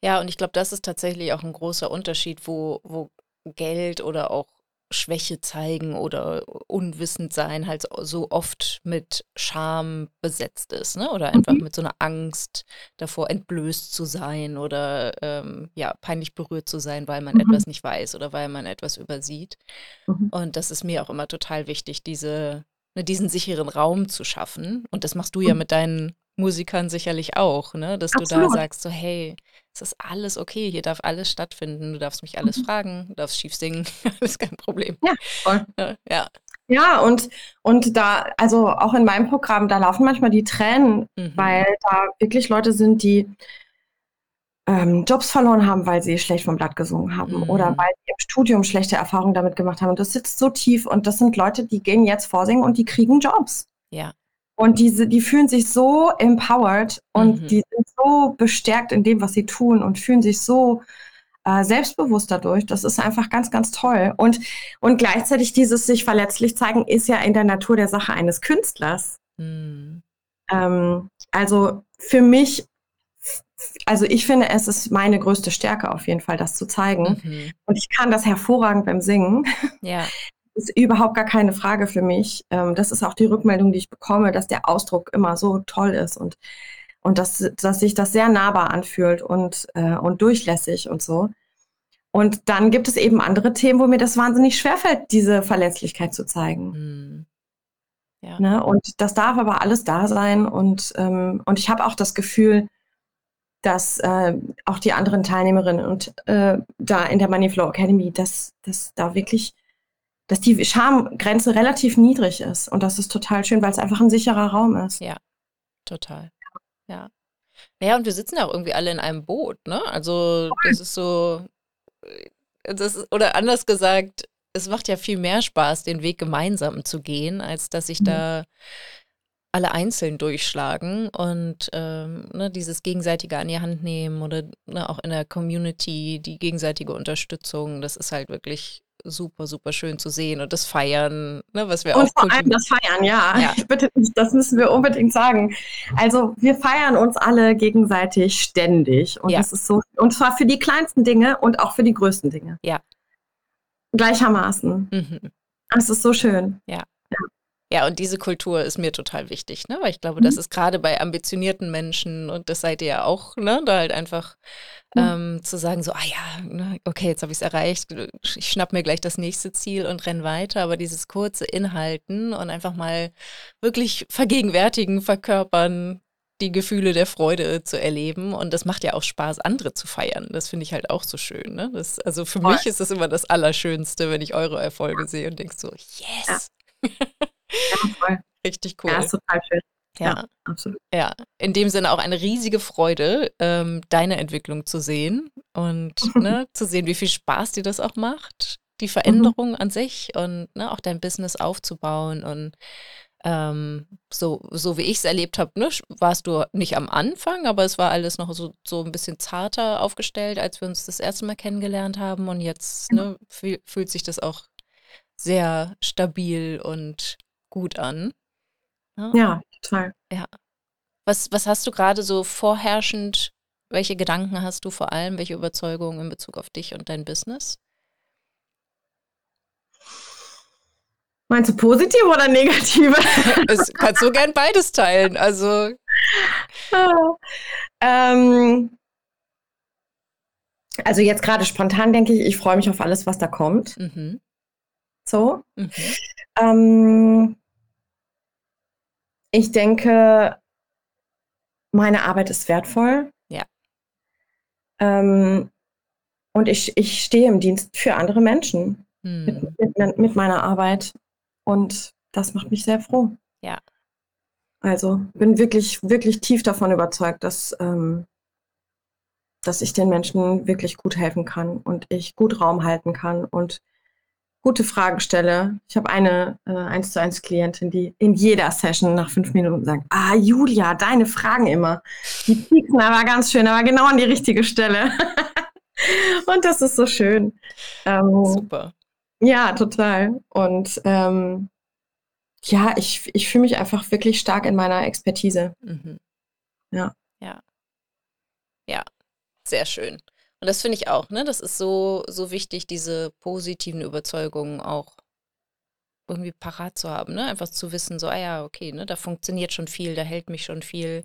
Ja, und ich glaube, das ist tatsächlich auch ein großer Unterschied, wo, wo Geld oder auch Schwäche zeigen oder unwissend sein halt so oft mit Scham besetzt ist, ne? Oder einfach mhm. mit so einer Angst davor, entblößt zu sein oder ähm, ja, peinlich berührt zu sein, weil man mhm. etwas nicht weiß oder weil man etwas übersieht. Mhm. Und das ist mir auch immer total wichtig, diese, ne, diesen sicheren Raum zu schaffen. Und das machst du ja mit deinen Musikern sicherlich auch, ne? Dass Absolut. du da sagst, so, hey, es ist alles okay, hier darf alles stattfinden, du darfst mich alles mhm. fragen, du darfst schief singen, alles kein Problem. Ja, voll. Ja. Ja, und, und da, also auch in meinem Programm, da laufen manchmal die Tränen, mhm. weil da wirklich Leute sind, die ähm, Jobs verloren haben, weil sie schlecht vom Blatt gesungen haben mhm. oder weil sie im Studium schlechte Erfahrungen damit gemacht haben. Und das sitzt so tief und das sind Leute, die gehen jetzt vorsingen und die kriegen Jobs. Ja. Und diese, die fühlen sich so empowered und mhm. die sind so bestärkt in dem, was sie tun und fühlen sich so äh, selbstbewusst dadurch. Das ist einfach ganz, ganz toll. Und, und gleichzeitig dieses sich verletzlich zeigen ist ja in der Natur der Sache eines Künstlers. Mhm. Ähm, also für mich, also ich finde, es ist meine größte Stärke auf jeden Fall, das zu zeigen. Mhm. Und ich kann das hervorragend beim Singen. Ja ist überhaupt gar keine Frage für mich. Ähm, das ist auch die Rückmeldung, die ich bekomme, dass der Ausdruck immer so toll ist und, und dass, dass sich das sehr nahbar anfühlt und, äh, und durchlässig und so. Und dann gibt es eben andere Themen, wo mir das wahnsinnig schwerfällt, diese Verletzlichkeit zu zeigen. Mhm. Ja. Ne? Und das darf aber alles da sein. Und, ähm, und ich habe auch das Gefühl, dass äh, auch die anderen Teilnehmerinnen und äh, da in der Moneyflow Academy, dass, dass da wirklich dass die Schamgrenze relativ niedrig ist. Und das ist total schön, weil es einfach ein sicherer Raum ist. Ja, total. Ja. Naja, und wir sitzen ja auch irgendwie alle in einem Boot, ne? Also, das ist so, äh, das ist, oder anders gesagt, es macht ja viel mehr Spaß, den Weg gemeinsam zu gehen, als dass sich mhm. da alle einzeln durchschlagen und ähm, ne, dieses gegenseitige an die Hand nehmen oder ne, auch in der Community die gegenseitige Unterstützung, das ist halt wirklich super, super schön zu sehen und das Feiern, ne, was wir und auch. Und vor allem das Feiern, ja. ja. Bitte, das müssen wir unbedingt sagen. Also wir feiern uns alle gegenseitig ständig. Und ja. das ist so, und zwar für die kleinsten Dinge und auch für die größten Dinge. Ja. Gleichermaßen. Mhm. Das ist so schön. Ja. Ja, und diese Kultur ist mir total wichtig, ne? Weil ich glaube, mhm. das ist gerade bei ambitionierten Menschen, und das seid ihr ja auch, ne, da halt einfach mhm. ähm, zu sagen, so, ah ja, ne, okay, jetzt habe ich es erreicht, ich schnapp mir gleich das nächste Ziel und renn weiter, aber dieses kurze Inhalten und einfach mal wirklich vergegenwärtigen, verkörpern, die Gefühle der Freude zu erleben. Und das macht ja auch Spaß, andere zu feiern. Das finde ich halt auch so schön. Ne? Das, also für Voll. mich ist das immer das Allerschönste, wenn ich eure Erfolge sehe und denke so, yes. Ja. Ja, voll. Richtig cool. Ja, ist total schön. Ja, ja, absolut. Ja, in dem Sinne auch eine riesige Freude, ähm, deine Entwicklung zu sehen und ne, zu sehen, wie viel Spaß dir das auch macht, die mhm. Veränderung mhm. an sich und ne, auch dein Business aufzubauen und ähm, so, so wie ich es erlebt habe, ne, warst du nicht am Anfang, aber es war alles noch so, so ein bisschen zarter aufgestellt, als wir uns das erste Mal kennengelernt haben. Und jetzt ne, fühl, fühlt sich das auch sehr stabil und gut an. Ja, ja total. Ja. Was, was hast du gerade so vorherrschend, welche Gedanken hast du vor allem, welche Überzeugungen in Bezug auf dich und dein Business? Meinst du positive oder negative? Es kannst du gern beides teilen. Also. ähm, also jetzt gerade spontan denke ich, ich freue mich auf alles, was da kommt. Mhm. So. Mhm. Ähm, ich denke, meine Arbeit ist wertvoll. Ja. Ähm, und ich, ich stehe im Dienst für andere Menschen hm. mit, mit, mit, meiner Arbeit. Und das macht mich sehr froh. Ja. Also bin wirklich, wirklich tief davon überzeugt, dass, ähm, dass ich den Menschen wirklich gut helfen kann und ich gut Raum halten kann und gute Fragen stelle. Ich habe eine äh, 1 zu 1 Klientin, die in jeder Session nach fünf Minuten sagt, ah, Julia, deine Fragen immer. Die pieksen aber ganz schön, aber genau an die richtige Stelle. Und das ist so schön. Ähm, Super. Ja, total. Und ähm, ja, ich, ich fühle mich einfach wirklich stark in meiner Expertise. Mhm. Ja. Ja. Ja, sehr schön. Und das finde ich auch, ne? Das ist so, so wichtig, diese positiven Überzeugungen auch irgendwie parat zu haben, ne? Einfach zu wissen, so, ah ja, okay, ne, da funktioniert schon viel, da hält mich schon viel.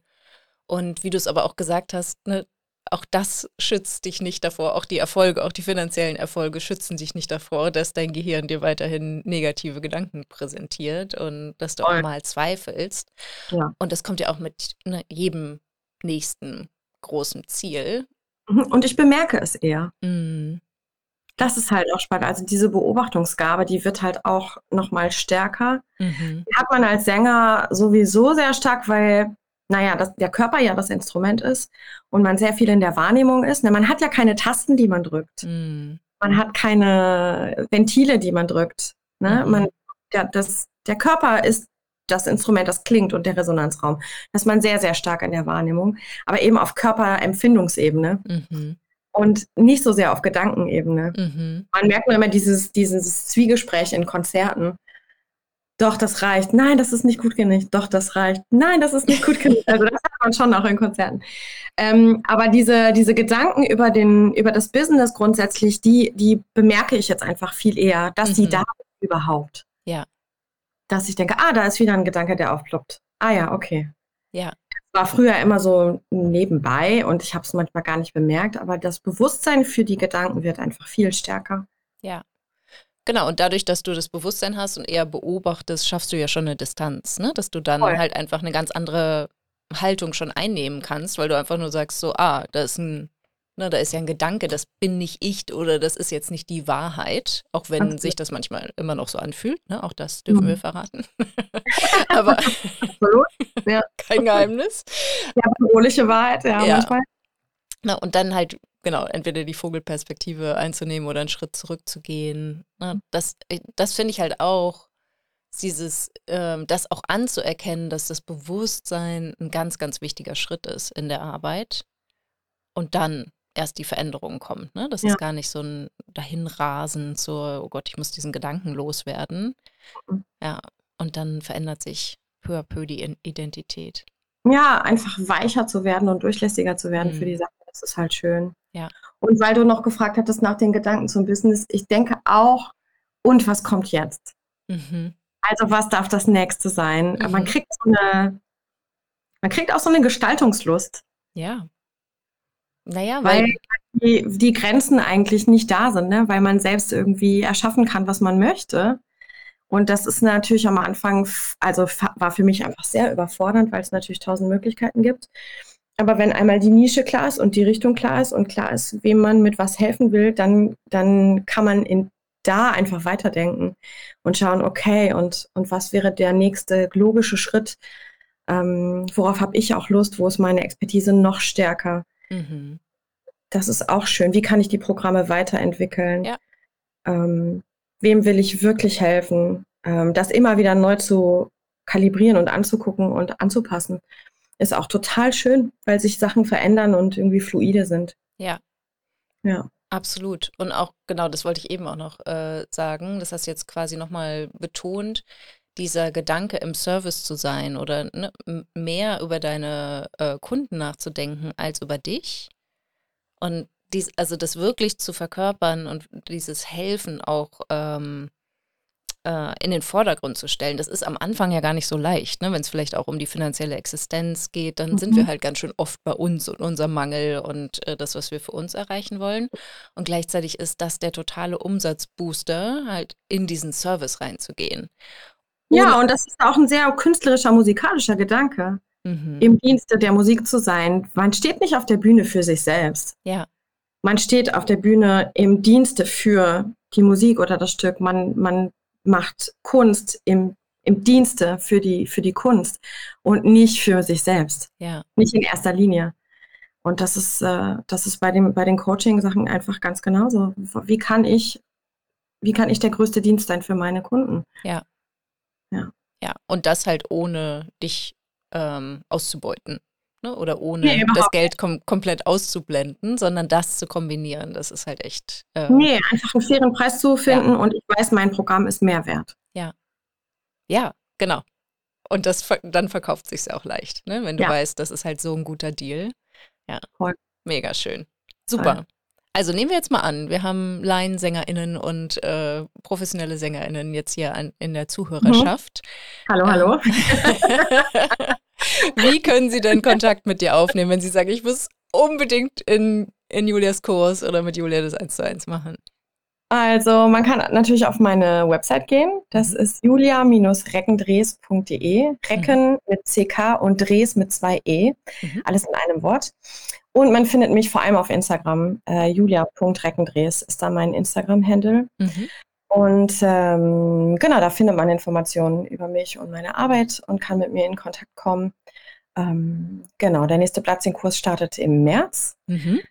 Und wie du es aber auch gesagt hast, ne, auch das schützt dich nicht davor, auch die Erfolge, auch die finanziellen Erfolge schützen dich nicht davor, dass dein Gehirn dir weiterhin negative Gedanken präsentiert und dass du auch mal zweifelst. Ja. Und das kommt ja auch mit ne, jedem nächsten großen Ziel. Mhm, und ich bemerke es eher. Mhm. Das ist halt auch spannend. Also diese Beobachtungsgabe, die wird halt auch nochmal stärker. Mhm. Die hat man als Sänger sowieso sehr stark, weil naja, dass der Körper ja das Instrument ist und man sehr viel in der Wahrnehmung ist. Ne, man hat ja keine Tasten, die man drückt. Mm. Man hat keine Ventile, die man drückt. Ne? Mm. Man, der, das, der Körper ist das Instrument, das klingt und der Resonanzraum. Das ist man sehr, sehr stark in der Wahrnehmung, aber eben auf Körperempfindungsebene. Mhm. Und nicht so sehr auf Gedankenebene. Mhm. Man merkt nur immer dieses, dieses Zwiegespräch in Konzerten doch, das reicht. Nein, das ist nicht gut genug. Doch, das reicht. Nein, das ist nicht gut genug. Also das hat man schon auch in Konzerten. Ähm, aber diese, diese Gedanken über, den, über das Business grundsätzlich, die, die bemerke ich jetzt einfach viel eher, dass mhm. sie da überhaupt. Ja. Dass ich denke, ah, da ist wieder ein Gedanke, der aufploppt. Ah ja, okay. Ja. Das war früher immer so nebenbei und ich habe es manchmal gar nicht bemerkt, aber das Bewusstsein für die Gedanken wird einfach viel stärker. Ja. Genau, und dadurch, dass du das Bewusstsein hast und eher beobachtest, schaffst du ja schon eine Distanz, ne? Dass du dann Voll. halt einfach eine ganz andere Haltung schon einnehmen kannst, weil du einfach nur sagst, so, ah, da ist ein, ne, da ist ja ein Gedanke, das bin nicht ich oder das ist jetzt nicht die Wahrheit, auch wenn okay. sich das manchmal immer noch so anfühlt, ne? Auch das dürfen mhm. wir verraten. Aber ja. kein Geheimnis. Ja, bedrohliche Wahrheit, ja, ja. manchmal. Na, und dann halt genau, entweder die Vogelperspektive einzunehmen oder einen Schritt zurückzugehen. Ne? Das, äh, das finde ich halt auch, dieses, ähm, das auch anzuerkennen, dass das Bewusstsein ein ganz, ganz wichtiger Schritt ist in der Arbeit. Und dann erst die Veränderung kommt. Ne? Das ja. ist gar nicht so ein Dahinrasen zur, oh Gott, ich muss diesen Gedanken loswerden. Mhm. Ja, und dann verändert sich peu à peu die Identität. Ja, einfach weicher zu werden und durchlässiger zu werden mhm. für die Sache. Das ist halt schön. Ja. Und weil du noch gefragt hattest nach den Gedanken zum Business, ich denke auch, und was kommt jetzt? Mhm. Also was darf das nächste sein? Mhm. Man kriegt so eine, man kriegt auch so eine Gestaltungslust. Ja. Naja, weil, weil die, die, Grenzen eigentlich nicht da sind, ne? weil man selbst irgendwie erschaffen kann, was man möchte. Und das ist natürlich am Anfang, also war für mich einfach sehr überfordernd, weil es natürlich tausend Möglichkeiten gibt. Aber wenn einmal die Nische klar ist und die Richtung klar ist und klar ist, wem man mit was helfen will, dann, dann kann man in, da einfach weiterdenken und schauen, okay, und, und was wäre der nächste logische Schritt? Ähm, worauf habe ich auch Lust? Wo ist meine Expertise noch stärker? Mhm. Das ist auch schön. Wie kann ich die Programme weiterentwickeln? Ja. Ähm, wem will ich wirklich helfen? Ähm, das immer wieder neu zu kalibrieren und anzugucken und anzupassen ist auch total schön, weil sich Sachen verändern und irgendwie fluide sind. Ja. Ja. Absolut. Und auch, genau, das wollte ich eben auch noch äh, sagen, das hast du jetzt quasi nochmal betont, dieser Gedanke im Service zu sein oder ne, mehr über deine äh, Kunden nachzudenken als über dich. Und dies, also das wirklich zu verkörpern und dieses Helfen auch ähm, äh, in den Vordergrund zu stellen. Das ist am Anfang ja gar nicht so leicht, ne? wenn es vielleicht auch um die finanzielle Existenz geht, dann mhm. sind wir mhm. halt ganz schön oft bei uns und unserem Mangel und äh, das, was wir für uns erreichen wollen. Und gleichzeitig ist das der totale Umsatzbooster, halt in diesen Service reinzugehen. Ja, und das ist auch ein sehr künstlerischer, musikalischer Gedanke. Mhm. Im Dienste der Musik zu sein. Man steht nicht auf der Bühne für sich selbst. Ja. Man steht auf der Bühne im Dienste für die Musik oder das Stück. Man, man macht Kunst im, im Dienste für die, für die Kunst und nicht für sich selbst. Ja. Nicht in erster Linie. Und das ist, äh, das ist bei, dem, bei den Coaching-Sachen einfach ganz genauso. Wie kann ich wie kann ich der größte Dienst sein für meine Kunden? Ja. Ja. Und das halt ohne dich ähm, auszubeuten. Ne? Oder ohne nee, das Geld kom komplett auszublenden, sondern das zu kombinieren. Das ist halt echt. Äh, nee, einfach einen fairen Preis zu finden ja. und ich weiß, mein Programm ist mehr wert. Ja. Ja, genau. Und das dann verkauft sich auch leicht, ne? wenn du ja. weißt, das ist halt so ein guter Deal. Ja. Voll. Mega schön. Super. Voll. Also nehmen wir jetzt mal an, wir haben Laiensänger*innen und äh, professionelle SängerInnen jetzt hier an, in der Zuhörerschaft. Mhm. Hallo, hallo. Ähm, wie können sie denn Kontakt mit dir aufnehmen, wenn sie sagen, ich muss unbedingt in, in Julias Kurs oder mit Julia das 1 zu 1 machen? Also man kann natürlich auf meine Website gehen. Das mhm. ist julia-reckendres.de. Recken mhm. mit CK und Dres mit zwei E. Mhm. Alles in einem Wort. Und man findet mich vor allem auf Instagram. Äh, julia.reckendres ist da mein Instagram-Handle. Mhm. Und ähm, genau, da findet man Informationen über mich und meine Arbeit und kann mit mir in Kontakt kommen. Ähm, genau, der nächste Platzinkurs startet im März mhm.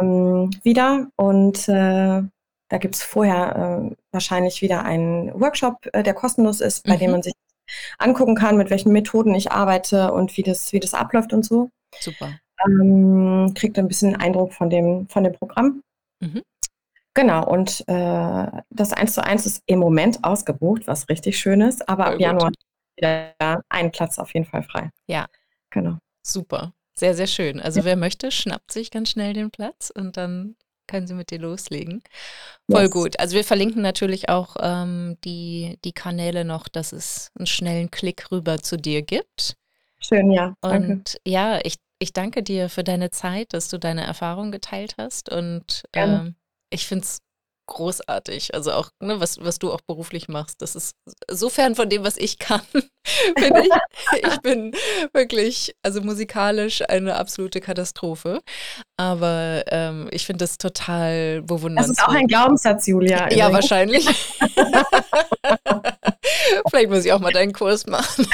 ähm, wieder. Und äh, da gibt es vorher äh, wahrscheinlich wieder einen Workshop, äh, der kostenlos ist, bei mhm. dem man sich angucken kann, mit welchen Methoden ich arbeite und wie das, wie das abläuft und so. Super ähm, kriegt ein bisschen Eindruck von dem, von dem Programm. Mhm. Genau, und äh, das 1 zu 1 ist im Moment ausgebucht, was richtig schön ist, aber Voll ab Januar wieder ein Platz auf jeden Fall frei. Ja. Genau. Super. Sehr, sehr schön. Also ja. wer möchte, schnappt sich ganz schnell den Platz und dann können Sie mit dir loslegen. Voll yes. gut. Also wir verlinken natürlich auch ähm, die, die Kanäle noch, dass es einen schnellen Klick rüber zu dir gibt. Schön, ja. Danke. Und ja, ich ich danke dir für deine Zeit, dass du deine Erfahrung geteilt hast. Und äh, ich finde es großartig. Also auch, ne, was, was du auch beruflich machst. Das ist so fern von dem, was ich kann, finde ich. Ich bin wirklich, also musikalisch eine absolute Katastrophe. Aber ähm, ich finde das total bewundernswert. Das ist auch ein Glaubenssatz, Julia. Ja, wahrscheinlich. Vielleicht muss ich auch mal deinen Kurs machen.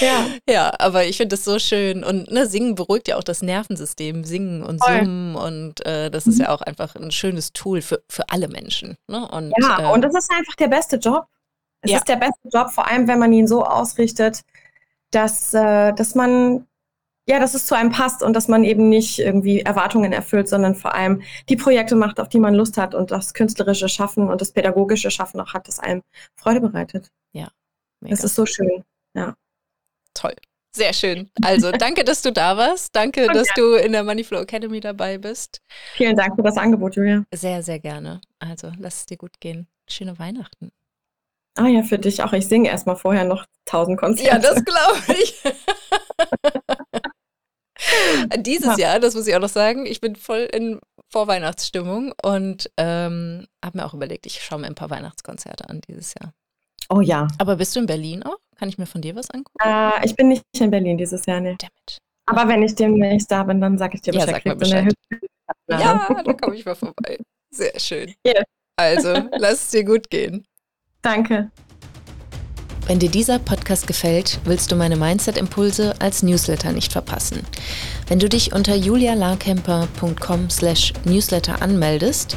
Ja. ja, aber ich finde das so schön. Und ne, Singen beruhigt ja auch das Nervensystem. Singen und Voll. Summen. Und äh, das ist mhm. ja auch einfach ein schönes Tool für, für alle Menschen. Ne? Und, ja, äh, und das ist einfach der beste Job. Es ja. ist der beste Job, vor allem wenn man ihn so ausrichtet, dass, äh, dass man ja, dass es zu einem passt und dass man eben nicht irgendwie Erwartungen erfüllt, sondern vor allem die Projekte macht, auf die man Lust hat und das künstlerische Schaffen und das pädagogische Schaffen auch hat, das einem Freude bereitet. Ja. Mega. Das ist so schön. Ja. Toll. Sehr schön. Also danke, dass du da warst. Danke, dass du in der Moneyflow Academy dabei bist. Vielen Dank für das Angebot, Julia. Sehr, sehr gerne. Also lass es dir gut gehen. Schöne Weihnachten. Ah ja, für dich auch. Ich singe erstmal vorher noch tausend Konzerte. Ja, das glaube ich. Dieses Jahr, das muss ich auch noch sagen, ich bin voll in Vorweihnachtsstimmung und ähm, habe mir auch überlegt, ich schaue mir ein paar Weihnachtskonzerte an dieses Jahr. Oh ja. Aber bist du in Berlin auch? Kann ich mir von dir was angucken? Äh, ich bin nicht in Berlin dieses Jahr, ne. Damit. Aber wenn ich demnächst da bin, dann sage ich dir Bescheid. Ja, sag mir Bescheid. Ja, da komme ich mal vorbei. Sehr schön. Yeah. Also, lass es dir gut gehen. Danke. Wenn dir dieser Podcast gefällt, willst du meine Mindset-Impulse als Newsletter nicht verpassen. Wenn du dich unter julialarkemper.com slash newsletter anmeldest,